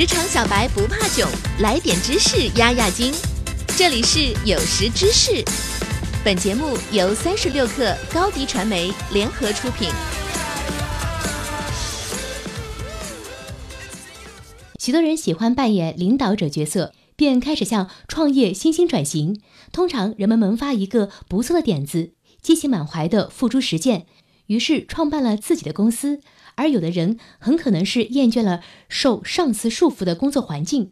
职场小白不怕囧，来点知识压压惊。这里是有识知识，本节目由三十六克高低传媒联合出品。许多人喜欢扮演领导者角色，便开始向创业新兴转型。通常人们萌发一个不错的点子，激情满怀的付诸实践，于是创办了自己的公司。而有的人很可能是厌倦了受上司束缚的工作环境，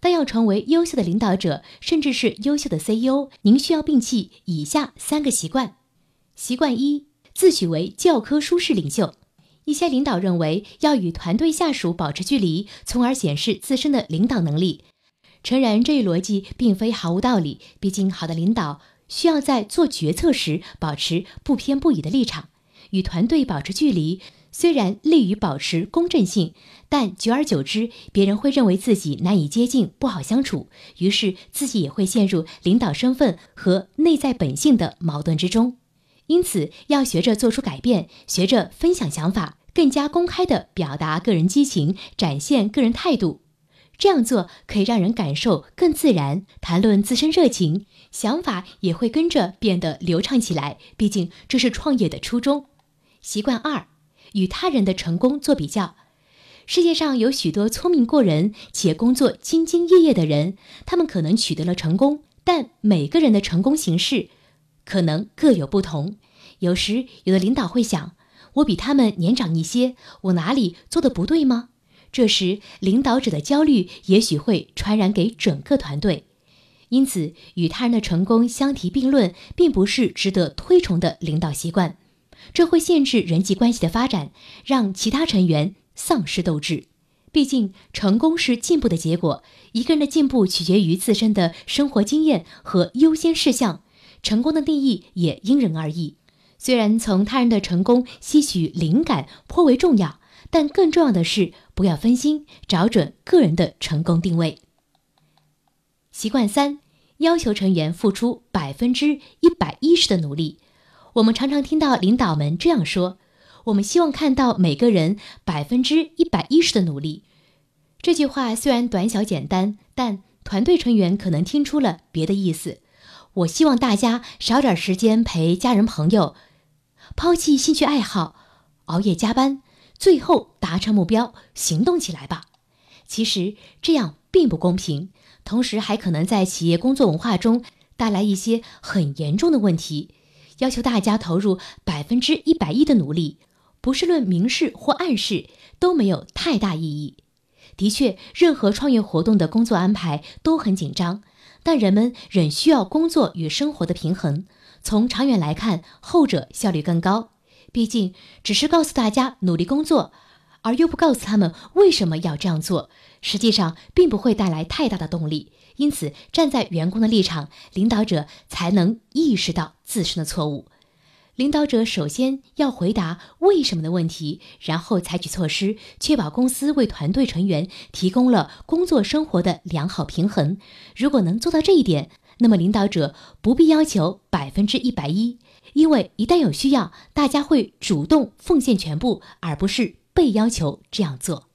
但要成为优秀的领导者，甚至是优秀的 CEO，您需要摒弃以下三个习惯。习惯一：自诩为教科书式领袖。一些领导认为要与团队下属保持距离，从而显示自身的领导能力。诚然，这一逻辑并非毫无道理。毕竟，好的领导需要在做决策时保持不偏不倚的立场，与团队保持距离。虽然利于保持公正性，但久而久之，别人会认为自己难以接近，不好相处，于是自己也会陷入领导身份和内在本性的矛盾之中。因此，要学着做出改变，学着分享想法，更加公开地表达个人激情，展现个人态度。这样做可以让人感受更自然，谈论自身热情，想法也会跟着变得流畅起来。毕竟这是创业的初衷。习惯二。与他人的成功做比较，世界上有许多聪明过人且工作兢兢业业的人，他们可能取得了成功，但每个人的成功形式可能各有不同。有时，有的领导会想：我比他们年长一些，我哪里做的不对吗？这时，领导者的焦虑也许会传染给整个团队。因此，与他人的成功相提并论，并不是值得推崇的领导习惯。这会限制人际关系的发展，让其他成员丧失斗志。毕竟，成功是进步的结果，一个人的进步取决于自身的生活经验和优先事项。成功的定义也因人而异。虽然从他人的成功吸取灵感颇为重要，但更重要的是不要分心，找准个人的成功定位。习惯三：要求成员付出百分之一百一十的努力。我们常常听到领导们这样说：“我们希望看到每个人百分之一百一十的努力。”这句话虽然短小简单，但团队成员可能听出了别的意思。我希望大家少点时间陪家人朋友，抛弃兴趣爱好，熬夜加班，最后达成目标，行动起来吧。其实这样并不公平，同时还可能在企业工作文化中带来一些很严重的问题。要求大家投入百分之一百一的努力，不是论明示或暗示，都没有太大意义。的确，任何创业活动的工作安排都很紧张，但人们仍需要工作与生活的平衡。从长远来看，后者效率更高。毕竟，只是告诉大家努力工作，而又不告诉他们为什么要这样做，实际上并不会带来太大的动力。因此，站在员工的立场，领导者才能意识到自身的错误。领导者首先要回答为什么的问题，然后采取措施，确保公司为团队成员提供了工作生活的良好平衡。如果能做到这一点，那么领导者不必要求百分之一百一，因为一旦有需要，大家会主动奉献全部，而不是被要求这样做。